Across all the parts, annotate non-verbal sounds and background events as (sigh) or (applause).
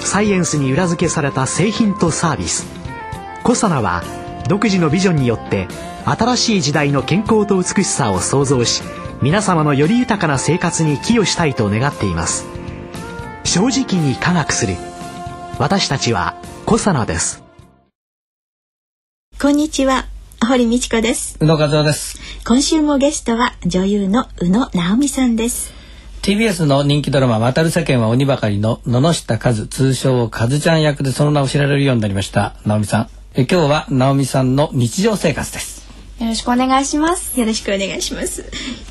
サイエンスに裏付けされた製品とサービス。コサナは独自のビジョンによって新しい時代の健康と美しさを創造し皆様のより豊かな生活に寄与したいと願っています。正直に科学する。私たちはコサナです。こんにちは。堀道子です。宇野和夫です。今週もゲストは女優の宇野直美さんです TBS の人気ドラマ「渡る世間は鬼ばかり」の野々下和通称和ちゃん役でその名を知られるようになりました。直美さん。え今日は直美さんの日常生活です。よろしくお願いします。よろしくお願いします。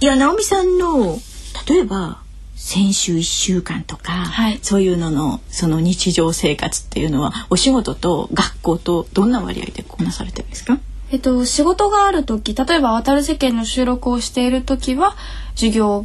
いや直美さんの例えば先週1週間とか、はい、そういうののその日常生活っていうのはお仕事と学校とどんな割合でこなされてるんですか？えっと、仕事がある時例えば「渡る世間」の収録をしている時は授業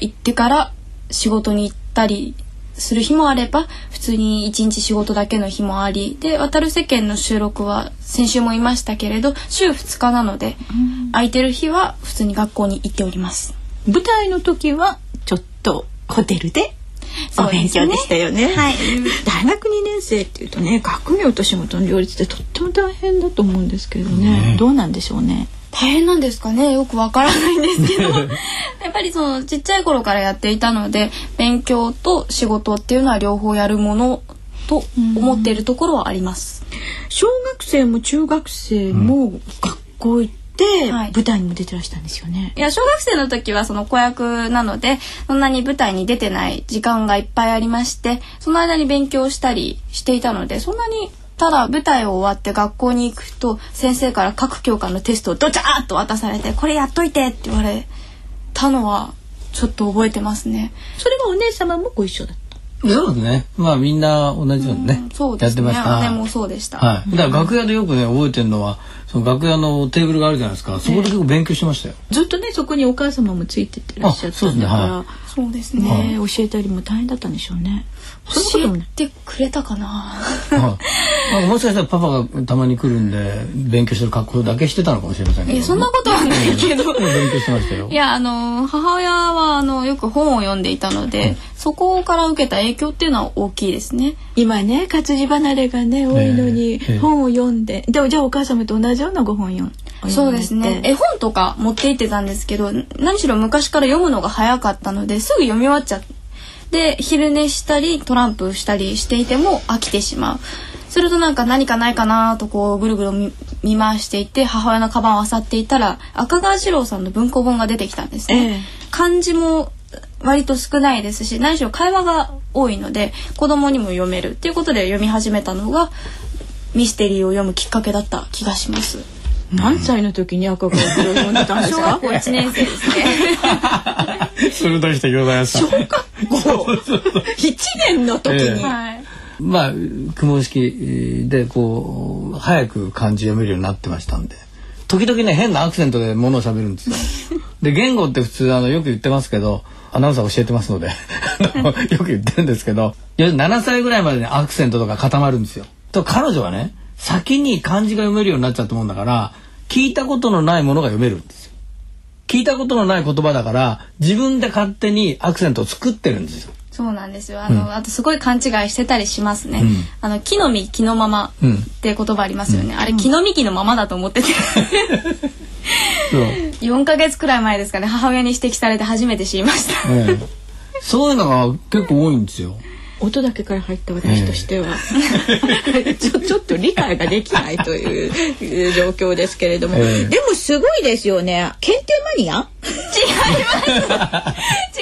行ってから仕事に行ったりする日もあれば普通に一日仕事だけの日もありで「渡る世間」の収録は先週も言いましたけれど週2日なので、うん、空いてる日は普通に学校に行っております。舞台の時はちょっとホテルでお勉強でしたよね。ねはい。大学2年生っていうとね、学業と仕事の両立ってとっても大変だと思うんですけれどね、ねどうなんでしょうね。大変なんですかね？よくわからないんですけど (laughs) やっぱりそのちっちゃい頃からやっていたので勉強と仕事っていうのは両方やるものと思っているところはあります。小学生も中学生も学校行って、舞台にも出てらしたんですよね。いや小学生の時はその子役なのでそんなに舞台に出てない時間がいっぱいありましてその間に勉強したりしていたのでそんなにただ舞台を終わって学校に行くと先生から各教科のテストをドチャーッと渡されてこれやっといてって言われたのはちょっと覚えてますね。それはお姉様もご一緒だっそうですね。まあみんな同じようにね、うん、そうですねやってました。姉もそうでした。はい。だから楽屋でよくね覚えてるのはその楽屋のテーブルがあるじゃないですか。そこで結構勉強しましたよ。ずっとねそこにお母様もついてってらっしゃったんだから、そうですね、教えたりも大変だったんでしょうね。教えてくれたかな？(laughs) はい、もしかしたらパパがたまに来るんで勉強してる格好だけしてたのかもしれませんけど、ね、そんなことはないけど。(laughs) 勉強してましたよ。いやあの母親はあのよく本を読んでいたので、うん、そこから受けた影響っていうのは大きいですね。今ね活字離れがね多いのに、本を読んで、でもじゃあお母様と同じようなご本読んそうですね絵本とか持って行ってたんですけど何しろ昔から読むのが早かったのですぐ読み終わっちゃってで昼寝したりトランプしたりしていても飽きてしまう。するとなんか何かないかなとこうぐるぐる見回していて母親のカバンを漁っていたら赤川次郎さんの文庫本が出てきたんですね。えー、漢字も割と少ないですし何しろ会話が多いので子供にも読めるっていうことで読み始めたのがミステリーを読むきっかけだった気がします。何歳の時に赤川次郎読んでたんですか？小学校1年生ですね。鋭い人でございます。小学校 (laughs) 一年の時に。えーまあ雲式でこう早く漢字読めるようになってましたんで時々ね変なアクセントでものを喋るんですよ。(laughs) で言語って普通あのよく言ってますけどアナウンサー教えてますので (laughs) よく言ってるんですけど7歳ぐらいまでにアクセントとか固まるんですよ。と彼女はね先に漢字が読めるようになっちゃったもんだから聞いたことのないものが読めるんですよ。聞いたことのない言葉だから自分で勝手にアクセントを作ってるんですよ。そうなんですよ。あの、うん、あとすごい勘違いしてたりしますね。うん、あの木の実木のままって言葉ありますよね。うん、あれ木の実木のままだと思ってて。4 (laughs) ヶ月くらい前ですかね。母親に指摘されて初めて知りました、ええ、そういうのが結構多いんですよ。音だけから入った私としては、えー、ちょちょっと理解ができないという状況ですけれども、えー、でもすごいですよね。検定マニア？違います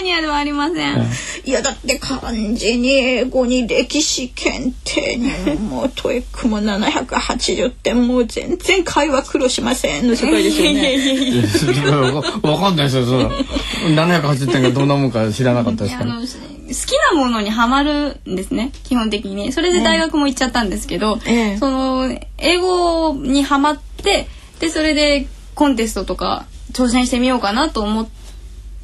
マニアではありません、い。やだって漢字に英語に歴史検定にもう TOEIC も780点もう全然会話苦労しませんの世界ですよね。わかんないですよ。その780点がどんなもんか知らなかったですから。きなものにはまるんですね基本的に。それで大学も行っちゃったんですけど、ええ、その英語にはまってでそれでコンテストとか挑戦してみようかなと思っ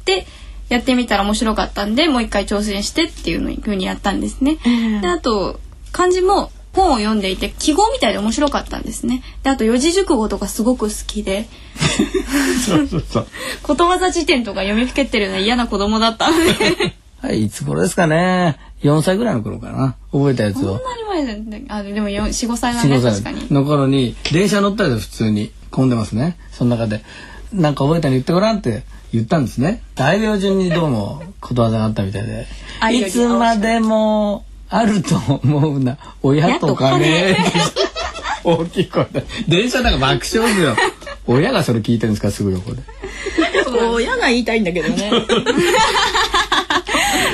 てやってみたら面白かったんでもう一回挑戦してっていうふうにやったんですね。であと漢字も本を読んでいて記号みたいで面白かったんですね。であと四字熟語とかすごく好きでことわざ辞典とか読みふけってるのは嫌な子供だったのではい、いつ頃ですかね。4歳ぐらいの頃かな。覚えたやつを。そんなに前で。あ、でも4、4、5歳だね。確かに。の頃に、電車乗ったら普通に混んでますね。その中で。なんか覚えたの言ってごらんって言ったんですね。大病順にどうもことわざがあったみたいで。いつまでもあると思うな。親と金。大きい声で。電車なんか爆笑ですよ。親がそれ聞いてるんですか？すぐ横で。親が言いたいんだけどね。(laughs)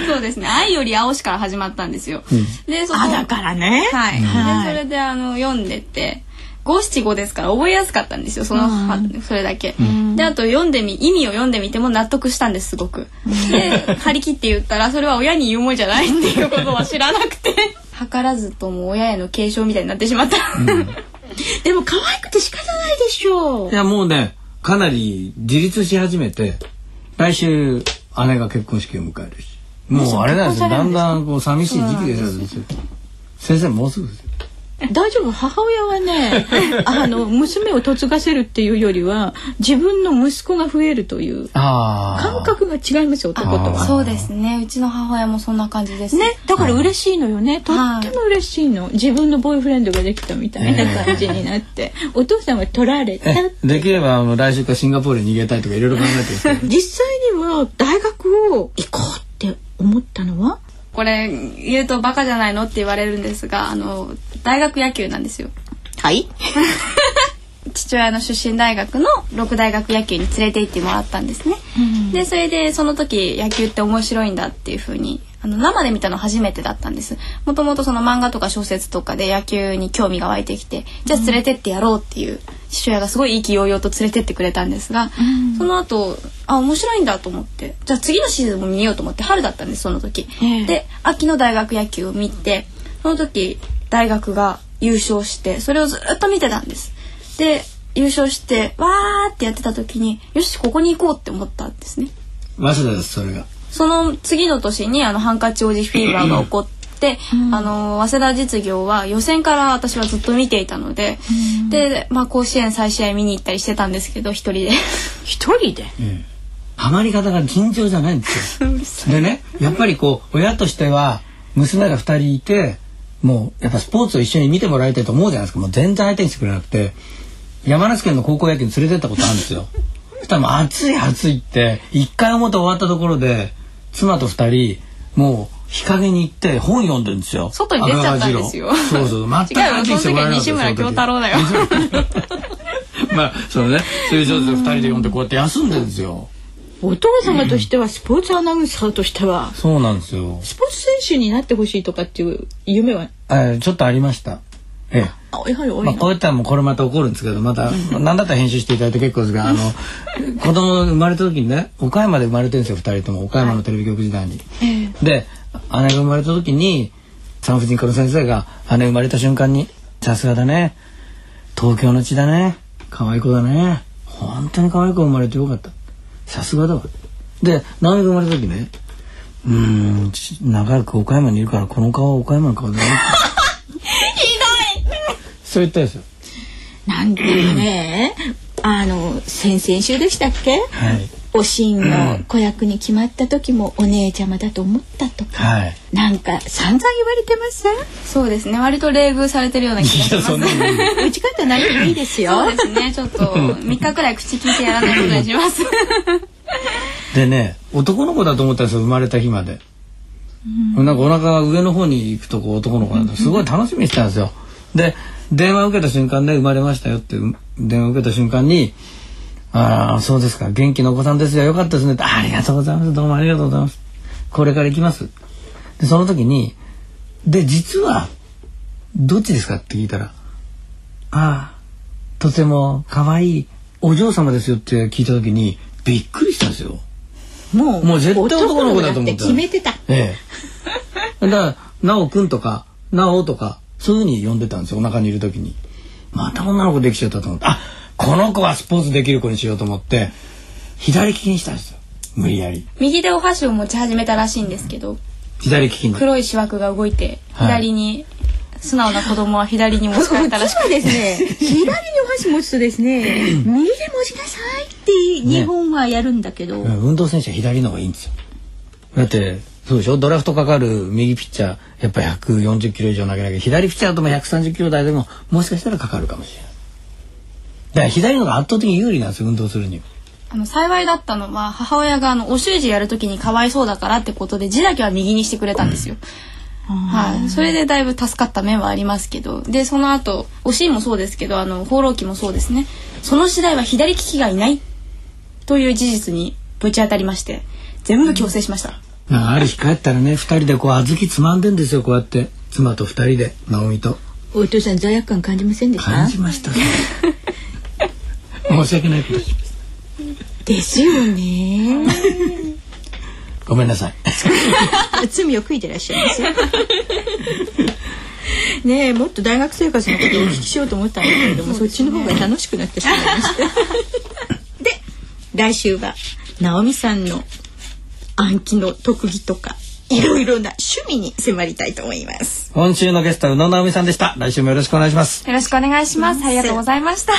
そうですね。愛より青しから始まったんですよ。うん、で、そこ。だからね。はい。はい、で、それであの読んでて。五七五ですから覚えやすかったんですよその、うん、それだけ、うん、であと読んでみ意味を読んでみても納得したんですすごく。で張り切って言ったらそれは親に言うもんじゃないっていうことは知らなくて。(laughs) 図らずとも親への継承みたいになってしまった、うん、(laughs) でも可愛くて仕方ないでしょう。いやもうねかなり自立し始めて来週姉が結婚式を迎えるし。もうあれなんですよだんだんこう寂しい時期ですよ先生もうすぐですよ大丈夫？母親はね (laughs) あの娘を嫁がせるっていうよりは自分の息子が増えるという感覚が違いますよ男とは。そうですね。うちの母親もそんな感じです。ねだから嬉しいのよね、とっても嬉しいの。自分のボーイフレンドができたみたいな感じになって、お父さんは取られたできればあの来週からシンガポールに逃げたいとかいろいろ考えてる実際には大学を行こうって思ったのは？これ言うとバカじゃないのって言われるんですがあの大学野球なんですよ。はい (laughs) 父親の出身大学の六大学野球に連れて行ってもらったんですね。うん、でそれでその時野球って面白いんだっていう風にあの生で見たの初めてだったんです。もともとその漫画とか小説とかで野球に興味が湧いてきてじゃあ連れてってやろうっていう父親がすごい意気揚々と連れてってくれたんですが、うん、その後あ面白いんだと思ってじゃあ次のシーズンも見ようと思って春だったんですその時。で秋の大学野球を見てその時大学が優勝してそれをずっと見てたんです。で優勝してわーってやってた時によしここに行こうって思ったんですね。早稲田ですそれが。その次の年にあのハンカチ王子フィーバーが起こって、うん、あの早稲田実業は予選から私はずっと見ていたので、うん、で、まあ、甲子園再試合見に行ったりしてたんですけど一人で。一人で、うん、ハマり方が尋常じゃないんですよ。でねやっぱりこう親としては娘が2人いてもうやっぱスポーツを一緒に見てもらいたいと思うじゃないですか。もう全然相手にしてくれなくて山梨県の高校野球に連れてったことあるんですよ。(laughs) そしたらもう暑い暑いって一回表終わったところで妻と二人もう日陰に行って本読んでるんですよ。外に出ちゃったんですよ。そうそう、全く違うよ、その時は西村京太郎だよ。(laughs) まあ、そのね、そういう状態で二人で読んでこうやって休んでるんですよ。お父様としてはスポーツアナウンサーとしては、そうなんですよ。スポーツ選手になってほしいとかっていう夢は、えちょっとありました。ええ。まあ、こういったらもうこれまた怒るんですけどまた何だったら編集していただいて結構ですがあの (laughs) 子供生まれた時にね岡山で生まれてるんですよ2人とも岡山のテレビ局時代に。はい、で姉が生まれた時に産婦人科の先生が姉生まれた瞬間に「さすがだね。東京の血だね。可愛い子だね。本当に可愛い子生まれてよかった。さすがだわ」で直美が生まれた時ね「うん長く岡山にいるからこの顔は岡山の顔だね」そう言ったんですよ。なんてね、あの先々週でしたっけ？はい。おしんの子役に決まった時もお姉ちゃまだと思ったとか、はい、なんか散々言われてます？そうですね。割と冷遇されてるような気がします。(laughs) 打ち方ないといいですよ。そうですね。ちょっと三日くらい口聞いてやらないことにします。(laughs) でね男の子だと思ったんですよ生まれた日まで、うん、なんかお腹が上の方に行くとこ男の子だとすごい楽しみにしてたんですよ。で電話を受けた瞬間で生まれましたよって電話を受けた瞬間に「ああそうですか。元気なお子さんですよ。よかったですね」ありがとうございます。どうもありがとうございます。これから行きます」でその時にで実はどっちですかって聞いたら「ああとても可愛いお嬢様ですよ」って聞いた時にびっくりしたんですよ。もうもう絶対男の子だと思って決めてた。ええ。だなおくんとかなおとかそういうふうに呼んでたんですよ。お腹にいる時に。また女の子できちゃったと思って。あこの子はスポーツできる子にしようと思って左利きにしたんですよ。無理やり。右でお箸を持ち始めたらしいんですけど左利きに。黒い四枠が動いて左に、素直な子供は左に持ち替えたらしくです (laughs) ね左にお箸持つとですね (laughs) 右で持ちなさいって日本はやるんだけど、ね、運動選手は左の方がいいんですよ。だってそうでしょ？ドラフトかかる右ピッチャーやっぱ140キロ以上投げなきゃ左ピッチャーだとも130キロ台でももしかしたらかかるかもしれない。だから左の方が圧倒的に有利なんです運動するに。あの幸いだったのは母親があのお習字やるときにかわいそうだからってことで字だけは右にしてくれたんですよ。はい、それでだいぶ助かった面はありますけどでその後おしいもそうですけどあの放浪記もそうですね。その時代は左利きがいないという事実にぶち当たりまして全部強制しました、うん、ある日帰ったらね2人でこう小豆つまんでんですよこうやって。妻と2人で直美と。お父さん罪悪感感じませんでした？感じました (laughs) 申し訳ないことしましたですよね。ごめんなさい。罪を悔いてらっしゃいますよねもっと大学生活のことをお聞きしようと思ったんだけれども、そっちの方が楽しくなってしまいました。で来週は直美さんの暗記の特技とかいろいろな趣味に迫りたいと思います。今週のゲスト宇野直美さんでした。来週もよろしくお願いします。よろしくお願いします。ありがとうございました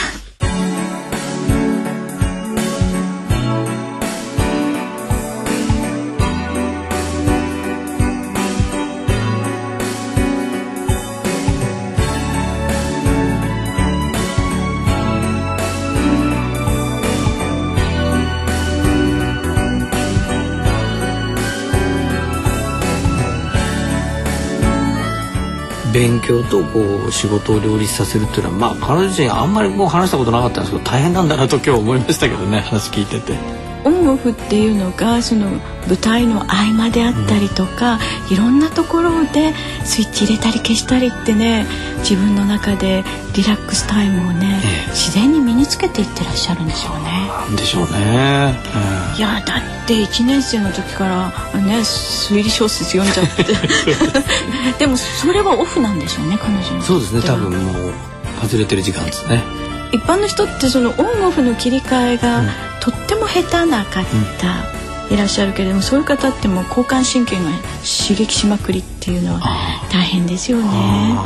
勉強とこう仕事を両立させるっていうのはまあ彼女自身あんまりこう話したことなかったんですけど大変なんだなと今日思いましたけどね話聞いてて。オンオフっていうのがその舞台の合間であったりとか、うん、いろんなところでスイッチ入れたり消したりってね自分の中でリラックスタイムをね、ええ、自然に身につけていってらっしゃるんですよね。なんでしょうね。え、いやだって1年生の時からね推理小説読んじゃって (laughs) でもそれはオフなんでしょうね彼女そうですね多分もう外れてる時間ですね。一般の人ってそのオンオフの切り替えがとっても下手な方、いらっしゃるけれどもそういう方っても交感神経が刺激しまくりっていうのは大変ですよね。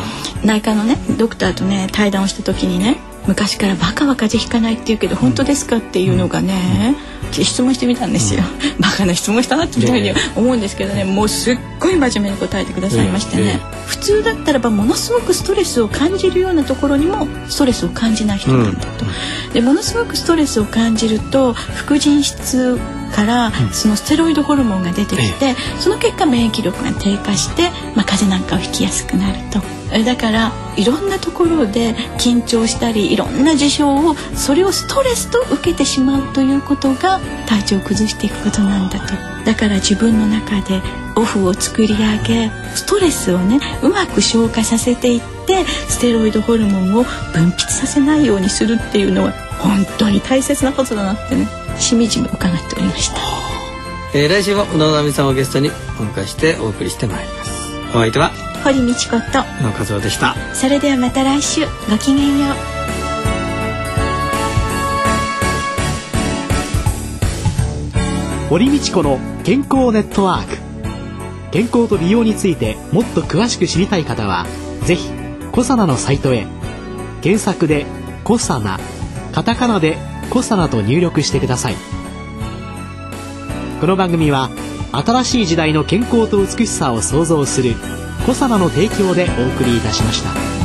内科のねドクターとね対談をした時にね昔からバカは風邪ひかないって言うけど本当ですかっていうのがね、質問してみたんですよ、バカな質問したなっていうふうに思うんですけどねもうすっごい真面目に答えてくださいましてね、普通だったらばものすごくストレスを感じるようなところにもストレスを感じない人なんだと、でものすごくストレスを感じると副腎質からそのステロイドホルモンが出てきて、その結果免疫力が低下して、まあ、風邪なんかをひきやすくなると。だからいろんなところで緊張したりいろんな事象をそれをストレスと受けてしまうということが体調を崩していくことなんだと。だから自分の中でオフを作り上げストレスをねうまく消化させていってステロイドホルモンを分泌させないようにするっていうのは本当に大切なことだなってねしみじみ伺っておりました、えー、来週も野上さんをゲストにお迎えしてお送りしてまいります。お相手は堀道子と野和夫でした。それではまた来週。ごきげんよう。堀道子の健康ネットワーク。健康と美容についてもっと詳しく知りたい方はぜひコサナのサイトへ。検索で「コサナ」カタカナで「コサナ」と入力してください。この番組は新しい時代の健康と美しさを創造するコサの提供でお送りいたしました。